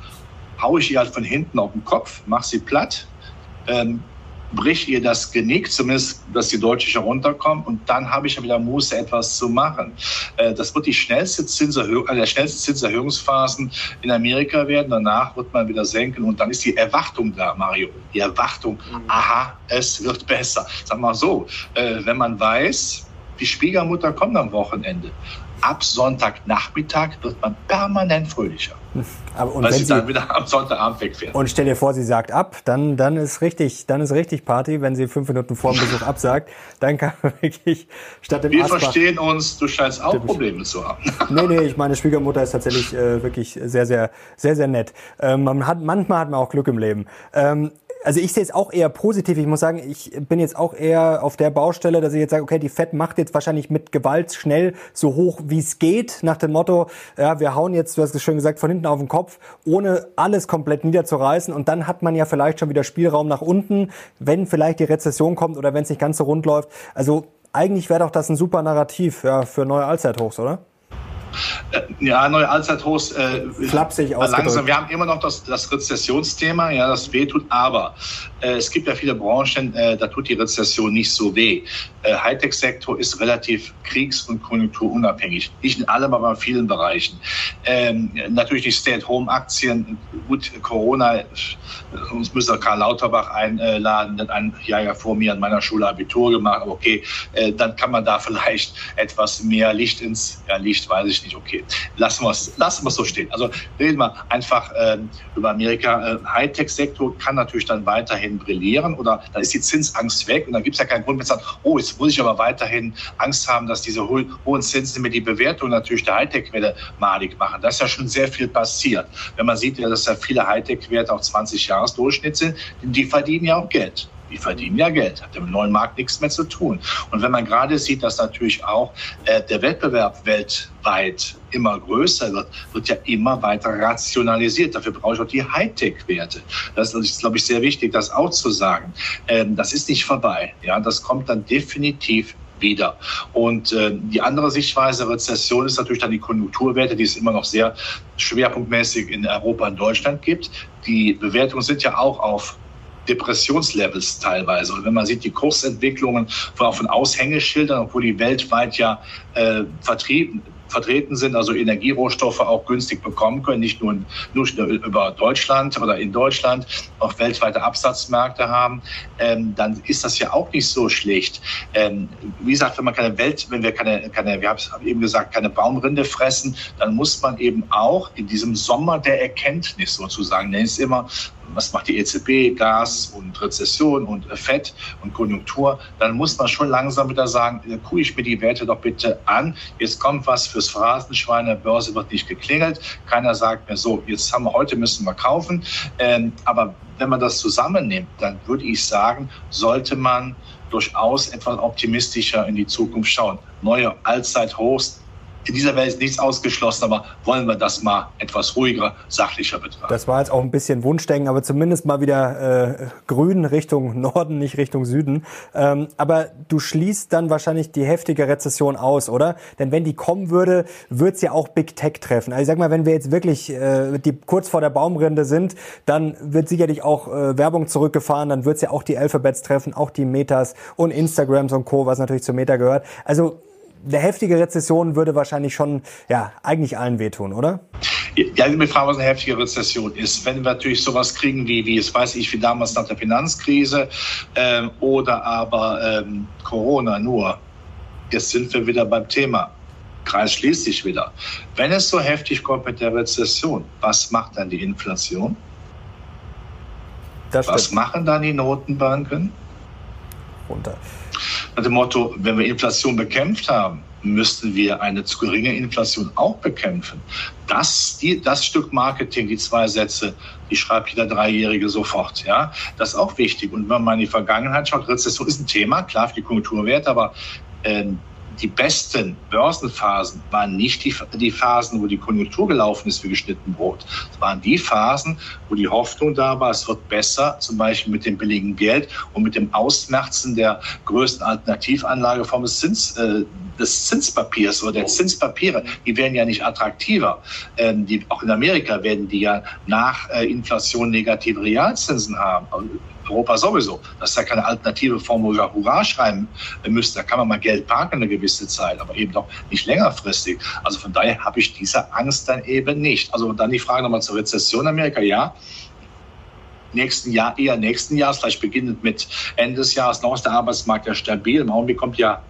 Speaker 3: haue ich ihr halt von hinten auf den Kopf, mache sie platt, ähm, brich ihr das Genick, zumindest, dass die Deutsche runterkommt und dann habe ich ja wieder Muße, etwas zu machen. Äh, das wird die schnellste Zinserhöhung, eine der schnellsten Zinserhöhungsphasen in Amerika werden. Danach wird man wieder senken und dann ist die Erwartung da, Mario. Die Erwartung, mhm. aha, es wird besser. Sag mal so, äh, wenn man weiß, die Schwiegermutter kommt am Wochenende. Ab Sonntagnachmittag wird man permanent fröhlicher.
Speaker 2: Aber, und weil wenn sie dann wieder am Sonntagabend wegfährt. Und stell dir vor, sie sagt ab, dann, dann ist richtig, dann ist richtig Party, wenn sie fünf Minuten vor dem Besuch absagt, dann kann man wirklich
Speaker 3: statt dem Wir Asbach, verstehen uns, du scheinst auch Probleme zu haben.
Speaker 2: Nee, nee, ich meine Schwiegermutter ist tatsächlich äh, wirklich sehr, sehr, sehr, sehr nett. Ähm, man hat, manchmal hat man auch Glück im Leben. Ähm, also ich sehe es auch eher positiv. Ich muss sagen, ich bin jetzt auch eher auf der Baustelle, dass ich jetzt sage, okay, die FED macht jetzt wahrscheinlich mit Gewalt schnell so hoch, wie es geht, nach dem Motto, ja, wir hauen jetzt, du hast es schön gesagt, von hinten auf den Kopf, ohne alles komplett niederzureißen. Und dann hat man ja vielleicht schon wieder Spielraum nach unten, wenn vielleicht die Rezession kommt oder wenn es nicht ganz so rund läuft. Also eigentlich wäre doch das ein super Narrativ ja, für neue Allzeithochs, oder?
Speaker 3: Äh, ja, neue Allzeithochs. Äh,
Speaker 2: Flapsig
Speaker 3: langsam. Wir haben immer noch das, das Rezessionsthema, ja, das wehtut, aber äh, es gibt ja viele Branchen, äh, da tut die Rezession nicht so weh. Äh, Hightech-Sektor ist relativ kriegs- und konjunkturunabhängig. Nicht in allem, aber in vielen Bereichen. Ähm, natürlich die Stay-at-Home-Aktien. Gut, Corona, äh, uns müsste Karl Lauterbach einladen, der hat ein Jahr ja vor mir an meiner Schule Abitur gemacht. Aber okay, dann kann man da vielleicht etwas mehr Licht ins, ja, Licht weiß ich nicht, okay. Lassen wir es lassen so stehen. Also reden wir einfach äh, über Amerika. Hightech-Sektor kann natürlich dann weiterhin brillieren oder dann ist die Zinsangst weg und dann gibt es ja keinen Grund mehr zu sagen, oh, jetzt muss ich aber weiterhin Angst haben, dass diese ho hohen Zinsen mir die Bewertung natürlich der Hightech-Welle malig machen. Da ist ja schon sehr viel passiert. Wenn man sieht, dass ja viele Hightech-Werte auf 20 Jahresdurchschnitt sind, die verdienen ja auch Geld. Die verdienen ja Geld, hat im neuen Markt nichts mehr zu tun. Und wenn man gerade sieht, dass natürlich auch äh, der Wettbewerb weltweit immer größer wird, wird ja immer weiter rationalisiert. Dafür brauche ich auch die Hightech-Werte. Das ist, glaube ich, sehr wichtig, das auch zu sagen. Ähm, das ist nicht vorbei. Ja, das kommt dann definitiv wieder. Und äh, die andere Sichtweise Rezession ist natürlich dann die Konjunkturwerte, die es immer noch sehr schwerpunktmäßig in Europa und Deutschland gibt. Die Bewertungen sind ja auch auf Depressionslevels teilweise. Und wenn man sieht, die Kursentwicklungen von, Aushängeschildern, obwohl die weltweit ja äh, vertrieben vertreten sind, also Energierohstoffe auch günstig bekommen können, nicht nur, nur über Deutschland oder in Deutschland, auch weltweite Absatzmärkte haben, ähm, dann ist das ja auch nicht so schlecht. Ähm, wie gesagt, wenn man keine Welt, wenn wir keine, keine wir haben eben gesagt, keine Baumrinde fressen, dann muss man eben auch in diesem Sommer der Erkenntnis sozusagen, nenne ich es immer, was macht die EZB, Gas und Rezession und FED und Konjunktur, dann muss man schon langsam wieder sagen, kuh ich mir die Werte doch bitte an. Jetzt kommt was fürs Phrasenschwein, der Börse wird nicht geklingelt. Keiner sagt mir so, jetzt haben wir heute müssen wir kaufen. Ähm, aber wenn man das zusammennimmt, dann würde ich sagen, sollte man durchaus etwas optimistischer in die Zukunft schauen. Neue Allzeithochs in dieser Welt ist nichts ausgeschlossen, aber wollen wir das mal etwas ruhiger, sachlicher betrachten.
Speaker 2: Das war jetzt auch ein bisschen Wunschdenken, aber zumindest mal wieder äh, grün Richtung Norden, nicht Richtung Süden. Ähm, aber du schließt dann wahrscheinlich die heftige Rezession aus, oder? Denn wenn die kommen würde, würde es ja auch Big Tech treffen. Also ich sag mal, wenn wir jetzt wirklich äh, die kurz vor der Baumrinde sind, dann wird sicherlich auch äh, Werbung zurückgefahren, dann wird es ja auch die Alphabets treffen, auch die Metas und Instagrams und Co., was natürlich zu Meta gehört. Also eine heftige Rezession würde wahrscheinlich schon, ja, eigentlich allen wehtun, oder?
Speaker 3: Ja, die Frage, was eine heftige Rezession ist. Wenn wir natürlich sowas kriegen wie, wie es weiß ich, wie damals nach der Finanzkrise ähm, oder aber ähm, Corona nur, jetzt sind wir wieder beim Thema. Kreis schließt sich wieder. Wenn es so heftig kommt mit der Rezession, was macht dann die Inflation? was machen dann die Notenbanken?
Speaker 2: Runter
Speaker 3: nach dem Motto, wenn wir Inflation bekämpft haben, müssten wir eine zu geringe Inflation auch bekämpfen. Das, die, das Stück Marketing, die zwei Sätze, die schreibt jeder Dreijährige sofort. Ja, das ist auch wichtig. Und wenn man in die Vergangenheit schaut, Rezession ist ein Thema, klar für die Konjunkturwerte, aber ähm, die besten Börsenphasen waren nicht die, die Phasen, wo die Konjunktur gelaufen ist wie geschnitten Brot. Es waren die Phasen, wo die Hoffnung da war, es wird besser, zum Beispiel mit dem billigen Geld und mit dem Ausmerzen der größten Alternativanlageform des, Zins, äh, des Zinspapiers oder der Zinspapiere. Die werden ja nicht attraktiver. Ähm, die, auch in Amerika werden die ja nach äh, Inflation negative Realzinsen haben. Europa sowieso. Das ist ja keine alternative Form, wo wir Hurra schreiben müssen. Da kann man mal Geld parken eine gewisse Zeit, aber eben doch nicht längerfristig. Also von daher habe ich diese Angst dann eben nicht. Also dann die Frage nochmal zur Rezession Amerika. Ja, nächsten Jahr, eher nächsten Jahres, vielleicht beginnend mit Ende des Jahres, noch ist der Arbeitsmarkt ja stabil. Im Augenblick kommt ja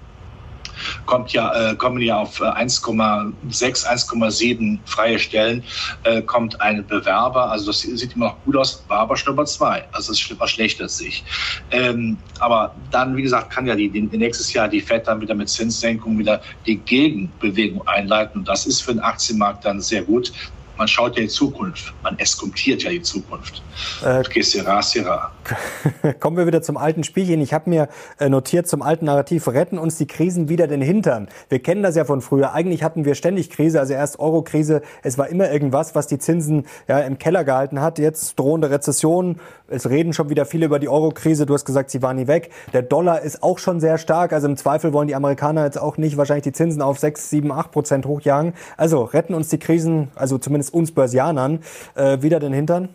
Speaker 3: kommt ja, äh, kommen ja auf 1,6, äh, 1,7 freie Stellen, äh, kommt ein Bewerber. Also das sieht immer noch gut aus, war aber schon Nummer zwei. Also es verschlechtert sich. Ähm, aber dann, wie gesagt, kann ja die, die, nächstes Jahr die FED dann wieder mit Zinssenkung wieder die Gegenbewegung einleiten. Und das ist für den Aktienmarkt dann sehr gut man schaut ja in die Zukunft, man eskontiert ja die Zukunft. Äh, sera, sera.
Speaker 2: Kommen wir wieder zum alten Spielchen. Ich habe mir äh, notiert zum alten Narrativ, retten uns die Krisen wieder den Hintern. Wir kennen das ja von früher. Eigentlich hatten wir ständig Krise, also erst Euro-Krise. Es war immer irgendwas, was die Zinsen ja, im Keller gehalten hat. Jetzt drohende Rezession. Es reden schon wieder viele über die Euro-Krise. Du hast gesagt, sie war nie weg. Der Dollar ist auch schon sehr stark. Also im Zweifel wollen die Amerikaner jetzt auch nicht wahrscheinlich die Zinsen auf 6, 7, 8 Prozent hochjagen. Also retten uns die Krisen, also zumindest es uns Börsianern äh, wieder den Hintern?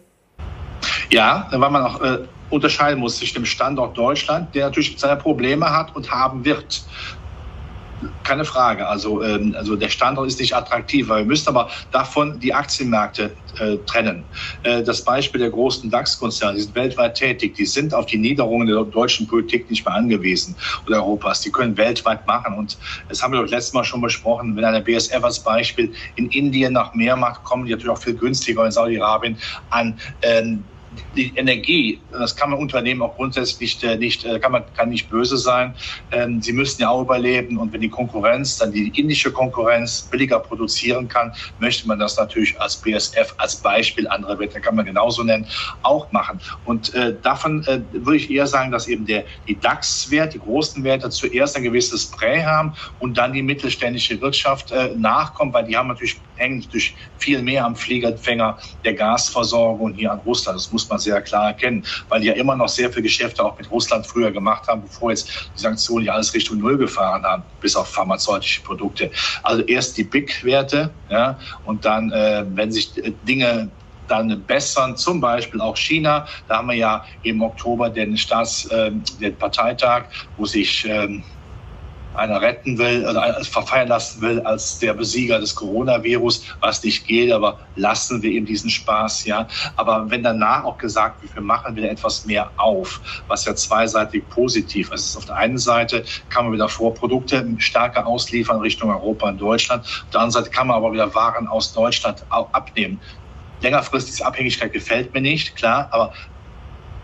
Speaker 3: Ja, weil man auch äh, unterscheiden muss zwischen dem Standort Deutschland, der natürlich seine Probleme hat und haben wird keine Frage. Also, ähm, also der Standort ist nicht attraktiv, wir müssen aber davon die Aktienmärkte äh, trennen. Äh, das Beispiel der großen DAX-Konzerne, die sind weltweit tätig, die sind auf die Niederungen der deutschen Politik nicht mehr angewiesen oder Europas. Die können weltweit machen. Und das haben wir doch letztes Mal schon besprochen, wenn eine BSF als Beispiel in Indien nach mehr macht, kommen die natürlich auch viel günstiger in Saudi-Arabien an. Ähm, die Energie, das kann man Unternehmen auch grundsätzlich nicht, äh, nicht äh, kann man kann nicht böse sein. Ähm, sie müssen ja auch überleben und wenn die Konkurrenz, dann die indische Konkurrenz billiger produzieren kann, möchte man das natürlich als BSF als Beispiel, andere Werte kann man genauso nennen, auch machen. Und äh, davon würde ich eher sagen, dass eben der, die DAX-Wert, die großen Werte zuerst ein gewisses Prä haben und dann die mittelständische Wirtschaft nachkommt, weil die haben natürlich hängen durch viel mehr am Fliegerfänger der Gasversorgung hier an Russland. Das muss muss man sehr klar erkennen, weil die ja immer noch sehr viele Geschäfte auch mit Russland früher gemacht haben, bevor jetzt die Sanktionen ja alles Richtung Null gefahren haben, bis auf pharmazeutische Produkte. Also erst die Big-Werte, ja, und dann, äh, wenn sich äh, Dinge dann bessern, zum Beispiel auch China. Da haben wir ja im Oktober den Staats, äh, den Parteitag, wo sich ähm, einer retten will oder verfeiern lassen will als der Besieger des Coronavirus, was nicht geht, aber lassen wir ihm diesen Spaß, ja. Aber wenn danach auch gesagt wird, wir machen wieder etwas mehr auf, was ja zweiseitig positiv ist. Auf der einen Seite kann man wieder Vorprodukte stärker ausliefern Richtung Europa und Deutschland. Auf der anderen Seite kann man aber wieder Waren aus Deutschland abnehmen. Längerfristige Abhängigkeit gefällt mir nicht, klar, aber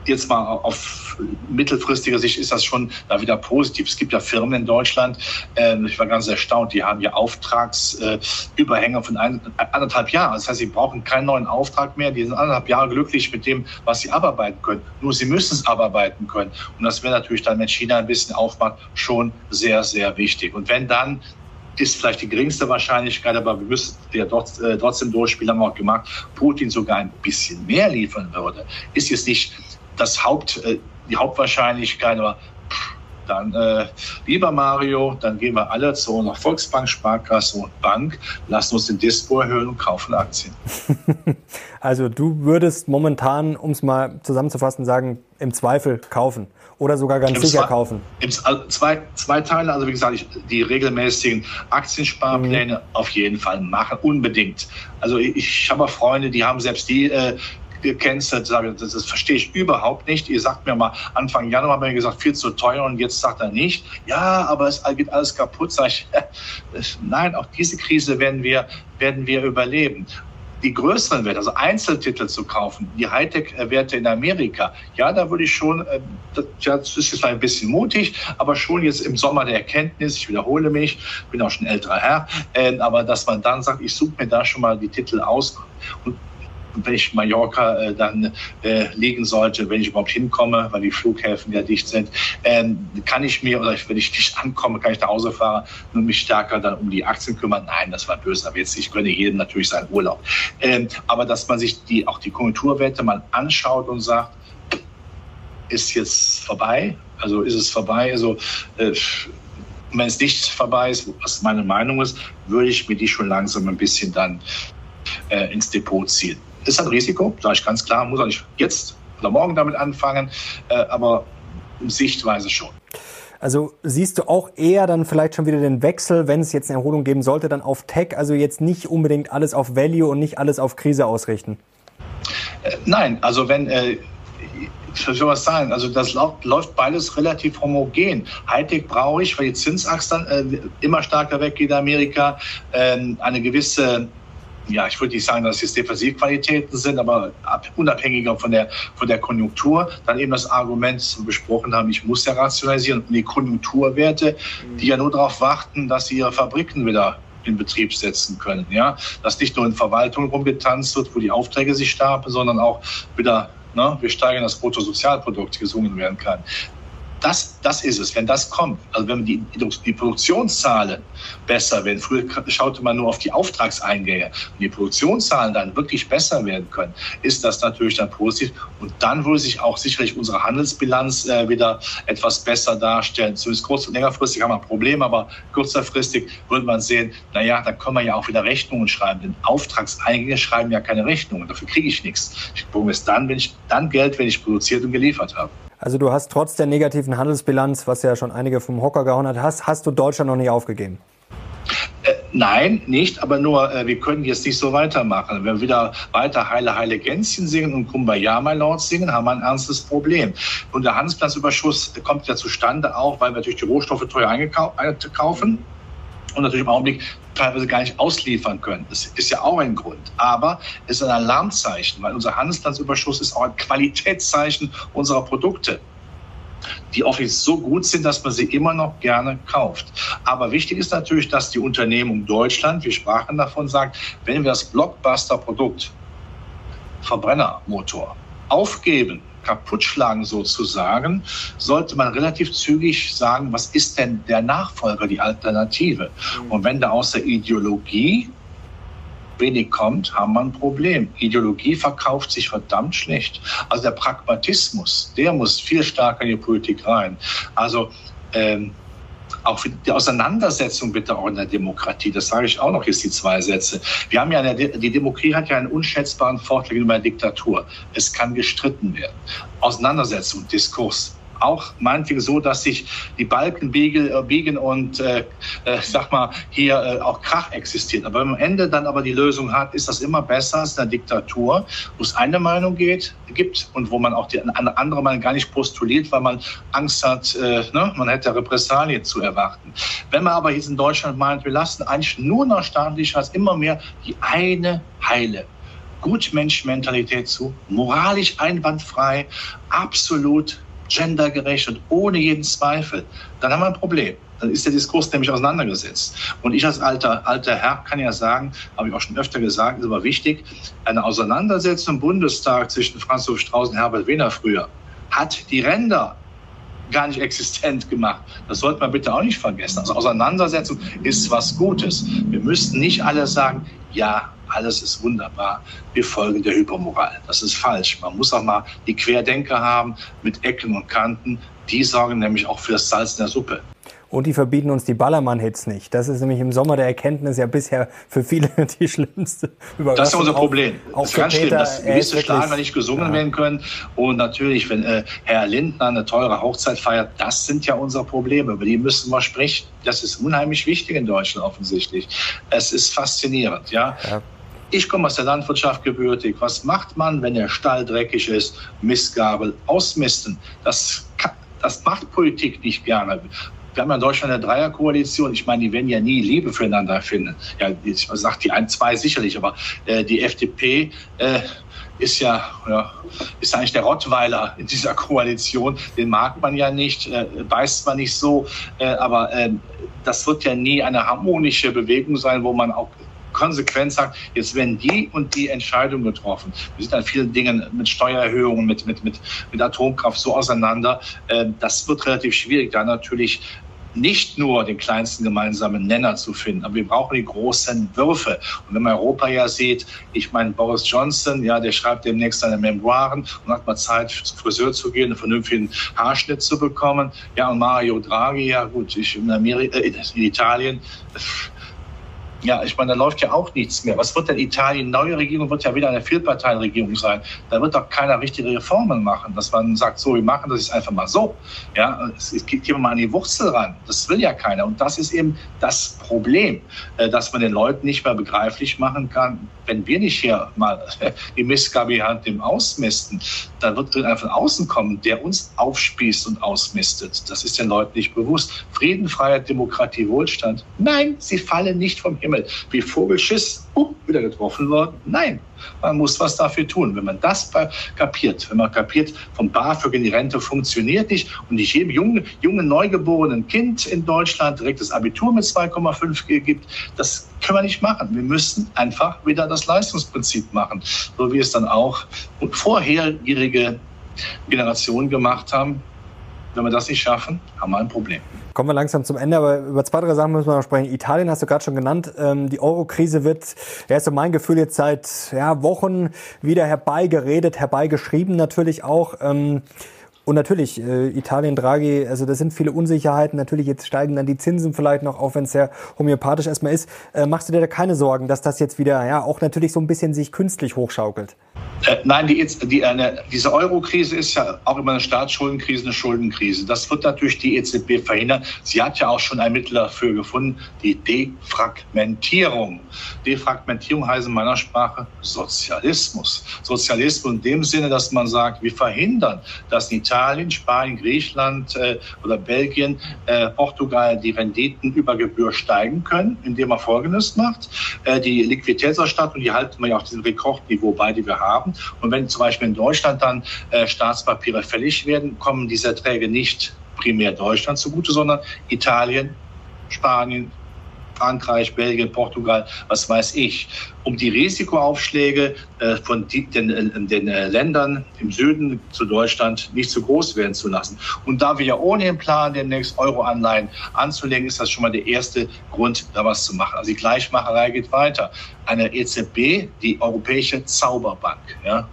Speaker 3: jetzt mal auf mittelfristige Sicht ist das schon da wieder positiv. Es gibt ja Firmen in Deutschland, äh, ich war ganz erstaunt, die haben ja Auftragsüberhänge äh, von ein, anderthalb Jahren. Das heißt, sie brauchen keinen neuen Auftrag mehr. Die sind anderthalb Jahre glücklich mit dem, was sie abarbeiten können. Nur sie müssen es abarbeiten können. Und das wäre natürlich dann, wenn China ein bisschen aufmacht, schon sehr, sehr wichtig. Und wenn dann ist vielleicht die geringste Wahrscheinlichkeit, aber wir müssen ja äh, trotzdem durchspielen, haben wir auch gemacht, Putin sogar ein bisschen mehr liefern würde, ist jetzt nicht das Haupt, äh, die Hauptwahrscheinlichkeit, aber dann, äh, lieber Mario, dann gehen wir alle zu unserer Volksbank, Sparkasse und Bank, lassen uns den Dispo erhöhen und kaufen Aktien.
Speaker 2: also du würdest momentan, um es mal zusammenzufassen, sagen, im Zweifel kaufen oder sogar ganz Im sicher zwei, kaufen?
Speaker 3: Im, also zwei, zwei Teile, also wie gesagt, ich, die regelmäßigen Aktiensparpläne mhm. auf jeden Fall machen, unbedingt. Also ich, ich habe Freunde, die haben selbst die äh, Sage, das, das verstehe ich überhaupt nicht. Ihr sagt mir mal, Anfang Januar haben wir gesagt, viel zu teuer und jetzt sagt er nicht. Ja, aber es geht alles kaputt. Sag ich, nein, auch diese Krise werden wir, werden wir überleben die größeren Werte, also Einzeltitel zu kaufen, die Hightech-Werte in Amerika, ja, da würde ich schon, äh, das ist jetzt ein bisschen mutig, aber schon jetzt im Sommer der Erkenntnis, ich wiederhole mich, bin auch schon älterer Herr, äh, aber dass man dann sagt, ich suche mir da schon mal die Titel aus und ich Mallorca äh, dann äh, liegen sollte, wenn ich überhaupt hinkomme, weil die Flughäfen ja dicht sind, ähm, kann ich mir, oder wenn ich nicht ankomme, kann ich nach Hause fahren und mich stärker dann um die Aktien kümmern. Nein, das war böse, aber jetzt, ich gönne jedem natürlich seinen Urlaub. Ähm, aber dass man sich die, auch die Konjunkturwerte mal anschaut und sagt, ist jetzt vorbei? Also ist es vorbei? Also äh, wenn es nicht vorbei ist, was meine Meinung ist, würde ich mir die schon langsam ein bisschen dann äh, ins Depot ziehen ist ein Risiko, sage ich ganz klar, muss auch nicht jetzt oder morgen damit anfangen, äh, aber Sichtweise schon.
Speaker 2: Also siehst du auch eher dann vielleicht schon wieder den Wechsel, wenn es jetzt eine Erholung geben sollte, dann auf Tech, also jetzt nicht unbedingt alles auf Value und nicht alles auf Krise ausrichten?
Speaker 3: Äh, nein, also wenn äh, ich will was sagen, also das läuft beides relativ homogen. Hightech brauche ich, weil die Zinsachse dann äh, immer stärker weggeht in Amerika, äh, eine gewisse ja, ich würde nicht sagen, dass es Defensivqualitäten sind, aber unabhängiger von der, von der Konjunktur. Dann eben das Argument, besprochen haben, ich muss ja rationalisieren. Und die Konjunkturwerte, die ja nur darauf warten, dass sie ihre Fabriken wieder in Betrieb setzen können. Ja? Dass nicht nur in Verwaltung rumgetanzt wird, wo die Aufträge sich stapeln, sondern auch wieder Ne, wir steigern das Bruttosozialprodukt gesungen werden kann. Das, das ist es, wenn das kommt. Also wenn die, die Produktionszahlen besser werden. Früher schaute man nur auf die Auftragseingänge. Wenn die Produktionszahlen dann wirklich besser werden können, ist das natürlich dann positiv. Und dann würde sich auch sicherlich unsere Handelsbilanz äh, wieder etwas besser darstellen. Zumindest kurz- und längerfristig haben wir ein Problem, aber kurzfristig würde man sehen, naja, da können wir ja auch wieder Rechnungen schreiben. Denn Auftragseingänge schreiben ja keine Rechnungen. Dafür kriege ich nichts. Ich bekomme es dann, wenn ich dann Geld, wenn ich produziert und geliefert habe.
Speaker 2: Also du hast trotz der negativen Handelsbilanz, was ja schon einige vom Hocker gehauen hat, hast, hast du Deutschland noch nicht aufgegeben?
Speaker 3: Äh, nein, nicht, aber nur, äh, wir können jetzt nicht so weitermachen. Wenn wir wieder weiter Heile, Heile Gänschen singen und Kumbaya, my Lord singen, haben wir ein ernstes Problem. Und der Handelsplatzüberschuss kommt ja zustande auch, weil wir natürlich die Rohstoffe teuer einkaufen und natürlich im Augenblick teilweise gar nicht ausliefern können. Das ist ja auch ein Grund. Aber es ist ein Alarmzeichen, weil unser Handelsplatzüberschuss ist auch ein Qualitätszeichen unserer Produkte die offensichtlich so gut sind, dass man sie immer noch gerne kauft. Aber wichtig ist natürlich, dass die Unternehmung Deutschland, wir sprachen davon, sagt, wenn wir das Blockbuster-Produkt Verbrennermotor aufgeben, kaputt schlagen sozusagen, sollte man relativ zügig sagen, was ist denn der Nachfolger, die Alternative? Mhm. Und wenn da aus der Ideologie wenig kommt, haben wir ein Problem. Ideologie verkauft sich verdammt schlecht. Also der Pragmatismus, der muss viel stärker in die Politik rein. Also ähm, auch für die Auseinandersetzung in der Demokratie. Das sage ich auch noch jetzt die zwei Sätze. Wir haben ja eine, die Demokratie hat ja einen unschätzbaren Vorteil gegenüber der Diktatur. Es kann gestritten werden. Auseinandersetzung, Diskurs auch meinetwegen so, dass sich die Balken biegen, äh, und äh, äh, sag mal hier äh, auch Krach existiert. Aber wenn man am Ende dann aber die Lösung hat, ist das immer besser als eine Diktatur, wo es eine Meinung geht, gibt und wo man auch die eine andere Meinung gar nicht postuliert, weil man Angst hat, äh, ne, man hätte Repressalien zu erwarten. Wenn man aber hier in Deutschland meint, wir lassen eigentlich nur noch staatlich als immer mehr die eine heile Gutmensch-Mentalität zu, moralisch einwandfrei, absolut gendergerecht und ohne jeden Zweifel, dann haben wir ein Problem. Dann ist der Diskurs nämlich auseinandergesetzt. Und ich als alter, alter Herr kann ja sagen, habe ich auch schon öfter gesagt, ist aber wichtig, eine Auseinandersetzung im Bundestag zwischen Franz Josef Strauß und Herbert Wehner früher hat die Ränder gar nicht existent gemacht. Das sollte man bitte auch nicht vergessen. Also Auseinandersetzung ist was Gutes. Wir müssten nicht alle sagen, ja, alles ist wunderbar, wir folgen der Hypermoral. Das ist falsch. Man muss auch mal die Querdenker haben mit Ecken und Kanten. Die sorgen nämlich auch für das Salz in der Suppe.
Speaker 2: Und die verbieten uns die Ballermann-Hits nicht. Das ist nämlich im Sommer der Erkenntnis ja bisher für viele die schlimmste
Speaker 3: Überraschung. Das ist unser Problem. Auch, das ist ganz Peter, schlimm, dass gewisse Schlager nicht gesungen ja. werden können. Und natürlich, wenn äh, Herr Lindner eine teure Hochzeit feiert, das sind ja unsere Probleme. Über die müssen wir sprechen. Das ist unheimlich wichtig in Deutschland offensichtlich. Es ist faszinierend, ja. ja. Ich komme aus der Landwirtschaft gebürtig. Was macht man, wenn der Stall dreckig ist? Mistgabel ausmisten. Das, das macht Politik nicht gerne wir haben ja in Deutschland eine Dreierkoalition. Ich meine, die werden ja nie Liebe füreinander finden. Ja, ich sage die ein, zwei sicherlich, aber äh, die FDP äh, ist ja, ja, ist eigentlich der Rottweiler in dieser Koalition. Den mag man ja nicht, äh, weiß man nicht so, äh, aber äh, das wird ja nie eine harmonische Bewegung sein, wo man auch konsequent sagt, jetzt werden die und die Entscheidungen getroffen. Wir sind an vielen Dingen mit Steuererhöhungen, mit, mit, mit, mit Atomkraft so auseinander. Äh, das wird relativ schwierig, da natürlich nicht nur den kleinsten gemeinsamen Nenner zu finden, aber wir brauchen die großen Würfe. Und wenn man Europa ja sieht, ich meine, Boris Johnson, ja, der schreibt demnächst seine Memoiren und hat mal Zeit, zum Friseur zu gehen, einen vernünftigen Haarschnitt zu bekommen. Ja, und Mario Draghi, ja gut, ich in, Amerika, äh, in Italien, ja, ich meine, da läuft ja auch nichts mehr. Was wird denn Italien? Neue Regierung wird ja wieder eine Vielparteienregierung sein. Da wird doch keiner richtige Reformen machen, dass man sagt, so, wir machen das jetzt einfach mal so. Ja, es geht hier mal an die Wurzel ran. Das will ja keiner. Und das ist eben das Problem, äh, dass man den Leuten nicht mehr begreiflich machen kann, wenn wir nicht hier mal die Mistgabe Hand dem ausmisten, dann wird drin einfach von außen kommen, der uns aufspießt und ausmistet. Das ist den Leuten nicht bewusst. Frieden, Freiheit, Demokratie, Wohlstand. Nein, sie fallen nicht vom Himmel. Wie Vogelschiss, uh, wieder getroffen worden. Nein, man muss was dafür tun. Wenn man das kapiert, wenn man kapiert, vom BAföG in die Rente funktioniert nicht und nicht jedem jungen, jungen neugeborenen Kind in Deutschland direkt das Abitur mit 2,5 gibt, das können wir nicht machen. Wir müssen einfach wieder das Leistungsprinzip machen, so wie es dann auch vorherige Generationen gemacht haben. Wenn wir das nicht schaffen, haben wir ein Problem.
Speaker 2: Kommen wir langsam zum Ende, aber über zwei, drei Sachen müssen wir noch sprechen. Italien hast du gerade schon genannt. Ähm, die Euro-Krise wird, ja, ist so mein Gefühl, jetzt seit ja, Wochen wieder herbeigeredet, herbeigeschrieben natürlich auch. Ähm, und natürlich, äh, Italien, Draghi, also da sind viele Unsicherheiten. Natürlich, jetzt steigen dann die Zinsen vielleicht noch, auch wenn es sehr homöopathisch erstmal ist. Äh, machst du dir da keine Sorgen, dass das jetzt wieder, ja, auch natürlich so ein bisschen sich künstlich hochschaukelt?
Speaker 3: Äh, nein, die, die, eine, diese Euro-Krise ist ja auch immer eine Staatsschuldenkrise, eine Schuldenkrise. Das wird natürlich die EZB verhindern. Sie hat ja auch schon ein Mittel dafür gefunden, die Defragmentierung. Defragmentierung heißt in meiner Sprache Sozialismus. Sozialismus in dem Sinne, dass man sagt, wir verhindern, dass in Italien, Spanien, Griechenland äh, oder Belgien, äh, Portugal die Renditen über Gebühr steigen können, indem man Folgendes macht. Äh, die Liquiditätsausstattung, die halten wir ja auf diesem Rekordniveau bei, die wir haben. Und wenn zum Beispiel in Deutschland dann äh, Staatspapiere fällig werden, kommen diese Erträge nicht primär Deutschland zugute, sondern Italien, Spanien, Frankreich, Belgien, Portugal, was weiß ich, um die Risikoaufschläge äh, von den, äh, den äh, Ländern im Süden zu Deutschland nicht zu groß werden zu lassen. Und da wir ja ohnehin planen, demnächst Euroanleihen anzulegen, ist das schon mal der erste Grund, da was zu machen. Also die Gleichmacherei geht weiter. Eine EZB, die Europäische Zauberbank, ja,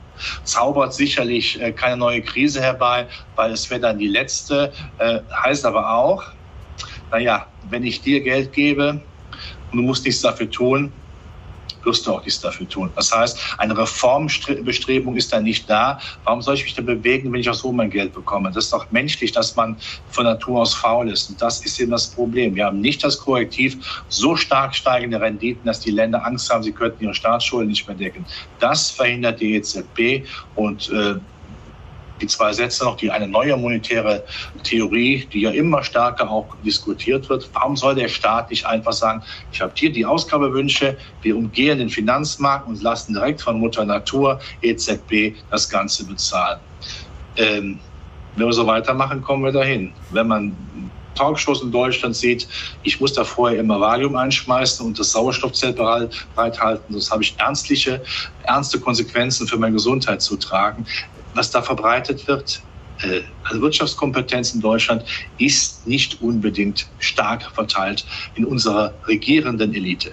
Speaker 3: zaubert sicherlich keine neue Krise herbei, weil es wäre dann die letzte. Heißt aber auch, naja, wenn ich dir Geld gebe, und du musst nichts dafür tun, wirst du auch nichts dafür tun. Das heißt, eine Reformbestrebung ist da nicht da. Warum soll ich mich da bewegen, wenn ich auch so mein Geld bekomme? Das ist doch menschlich, dass man von Natur aus faul ist. Und das ist eben das Problem. Wir haben nicht das Korrektiv so stark steigende Renditen, dass die Länder Angst haben, sie könnten ihre Staatsschulden nicht mehr decken. Das verhindert die EZB und äh, die zwei Sätze noch, die eine neue monetäre Theorie, die ja immer stärker auch diskutiert wird. Warum soll der Staat nicht einfach sagen, ich habe hier die Ausgabewünsche, wir umgehen den Finanzmarkt und lassen direkt von Mutter Natur, EZB, das Ganze bezahlen. Ähm, wenn wir so weitermachen, kommen wir dahin. Wenn man Talkshows in Deutschland sieht, ich muss da vorher immer Valium einschmeißen und das Sauerstoffzelt bereithalten, sonst habe ich ernstliche, ernste Konsequenzen für meine Gesundheit zu tragen was da verbreitet wird, also Wirtschaftskompetenz in Deutschland ist nicht unbedingt stark verteilt in unserer regierenden Elite.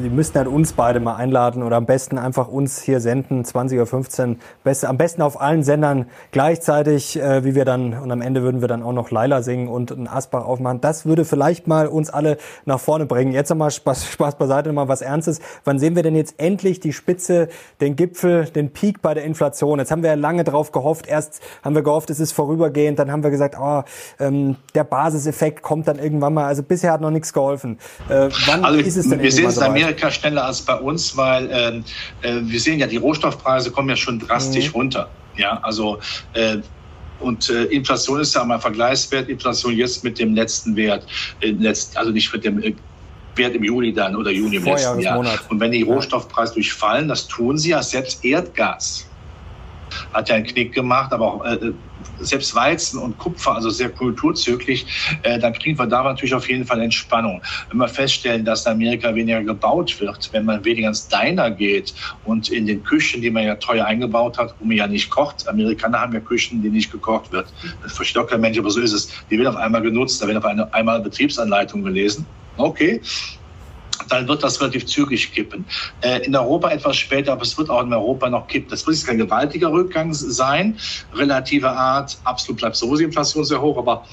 Speaker 2: Sie müssten halt uns beide mal einladen oder am besten einfach uns hier senden, 20.15 Uhr. Am besten auf allen Sendern gleichzeitig, äh, wie wir dann, und am Ende würden wir dann auch noch Laila singen und einen Asbach aufmachen. Das würde vielleicht mal uns alle nach vorne bringen. Jetzt nochmal Spaß, Spaß beiseite, mal was Ernstes. Wann sehen wir denn jetzt endlich die Spitze, den Gipfel, den Peak bei der Inflation? Jetzt haben wir ja lange drauf gehofft. Erst haben wir gehofft, es ist vorübergehend. Dann haben wir gesagt, oh, ähm, der Basiseffekt kommt dann irgendwann mal. Also bisher hat noch nichts geholfen.
Speaker 3: Äh, wann also ist es denn Wir sehen es in Amerika schneller als bei uns, weil ähm, äh, wir sehen ja, die Rohstoffpreise kommen ja schon drastisch mhm. runter. Ja, also äh, und äh, Inflation ist ja mal Vergleichswert. Inflation jetzt mit dem letzten Wert, äh, letzt, also nicht mit dem äh, Wert im Juli dann oder Juni im letzten Jahr. Und wenn die Rohstoffpreise durchfallen, das tun sie ja selbst Erdgas hat ja einen Knick gemacht, aber auch äh, selbst Weizen und Kupfer, also sehr kulturzyklisch, äh, dann kriegen wir da natürlich auf jeden Fall Entspannung. Wenn wir feststellen, dass in Amerika weniger gebaut wird, wenn man weniger ins Diner geht und in den Küchen, die man ja teuer eingebaut hat, wo man ja nicht kocht. Amerikaner haben ja Küchen, die nicht gekocht wird. Das versteht kein Mensch, aber so ist es. Die werden auf einmal genutzt, da werden auf einmal Betriebsanleitung gelesen. Okay, dann wird das relativ zügig kippen. Äh, in Europa etwas später, aber es wird auch in Europa noch kippen. Das wird jetzt kein gewaltiger Rückgang sein, relative Art. Absolut bleibt sowieso die Inflation sehr hoch, aber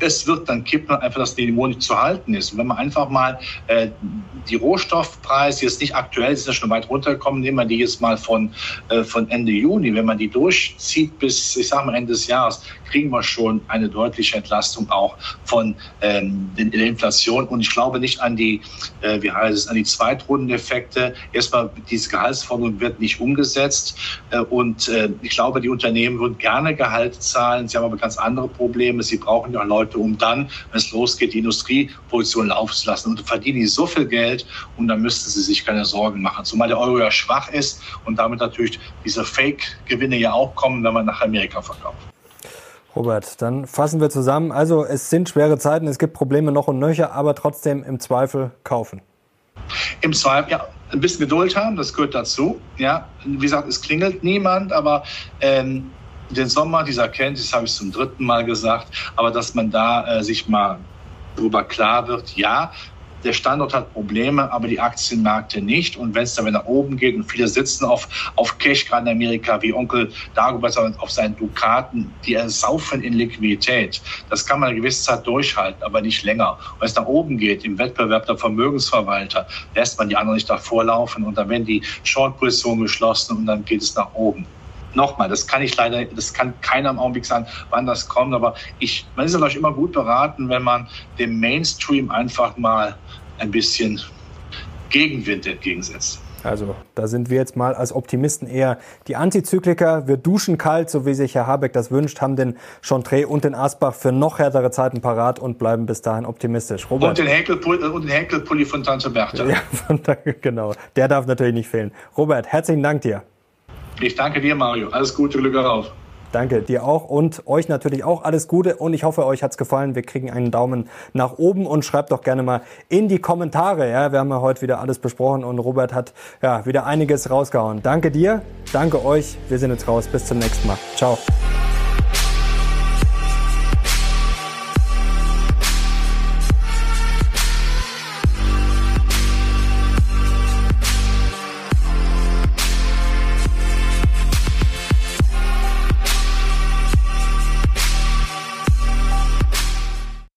Speaker 3: es wird dann kippen, einfach dass die Niveau nicht zu halten ist. Und wenn man einfach mal äh, die Rohstoffpreise jetzt nicht aktuell sind ja schon weit runtergekommen, nehmen wir die jetzt mal von, äh, von Ende Juni, wenn man die durchzieht bis, ich sag mal, Ende des Jahres, kriegen wir schon eine deutliche Entlastung auch von ähm, der Inflation. Und ich glaube nicht an die, äh, wie heißt es, an die Zweitrundeneffekte. Erstmal, diese Gehaltsforderung wird nicht umgesetzt. Äh, und äh, ich glaube, die Unternehmen würden gerne Gehalt zahlen. Sie haben aber ganz andere Probleme. Sie brauchen ja Leute, Leute, um dann, wenn es losgeht, die Industrieproduktion laufen zu lassen. Und verdienen die so viel Geld und dann müssten sie sich keine Sorgen machen. Zumal der Euro ja schwach ist und damit natürlich diese Fake-Gewinne ja auch kommen, wenn man nach Amerika verkauft.
Speaker 2: Robert, dann fassen wir zusammen. Also es sind schwere Zeiten, es gibt Probleme noch und nöcher, aber trotzdem im Zweifel kaufen.
Speaker 3: Im Zweifel, ja, ein bisschen Geduld haben, das gehört dazu. Ja, wie gesagt, es klingelt niemand, aber ähm, den Sommer dieser Erkenntnis habe ich zum dritten Mal gesagt, aber dass man da äh, sich mal darüber klar wird, ja, der Standort hat Probleme, aber die Aktienmärkte nicht. Und wenn es dann wieder nach oben geht und viele sitzen auf, auf Cash, gerade in Amerika, wie Onkel Dagobert auf seinen Dukaten, die ersaufen in Liquidität. Das kann man eine gewisse Zeit durchhalten, aber nicht länger. Und wenn es nach oben geht, im Wettbewerb der Vermögensverwalter, lässt man die anderen nicht davor laufen und dann werden die Short-Positionen geschlossen und dann geht es nach oben nochmal, das kann ich leider, das kann keiner im Augenblick sagen, wann das kommt, aber ich, man ist natürlich immer gut beraten, wenn man dem Mainstream einfach mal ein bisschen Gegenwind entgegensetzt.
Speaker 2: Also da sind wir jetzt mal als Optimisten eher die Antizykliker. Wir duschen kalt, so wie sich Herr Habeck das wünscht, haben den Chantre und den Asbach für noch härtere Zeiten parat und bleiben bis dahin optimistisch.
Speaker 3: Robert. Und den den Henkelpulli von Tante Bertha. Ja,
Speaker 2: genau. Der darf natürlich nicht fehlen. Robert, herzlichen Dank dir.
Speaker 3: Ich danke dir, Mario. Alles Gute, Glück auf.
Speaker 2: Danke dir auch und euch natürlich auch alles Gute und ich hoffe, euch hat's gefallen. Wir kriegen einen Daumen nach oben und schreibt doch gerne mal in die Kommentare. Ja, wir haben ja heute wieder alles besprochen und Robert hat ja wieder einiges rausgehauen. Danke dir, danke euch. Wir sind jetzt raus. Bis zum nächsten Mal. Ciao.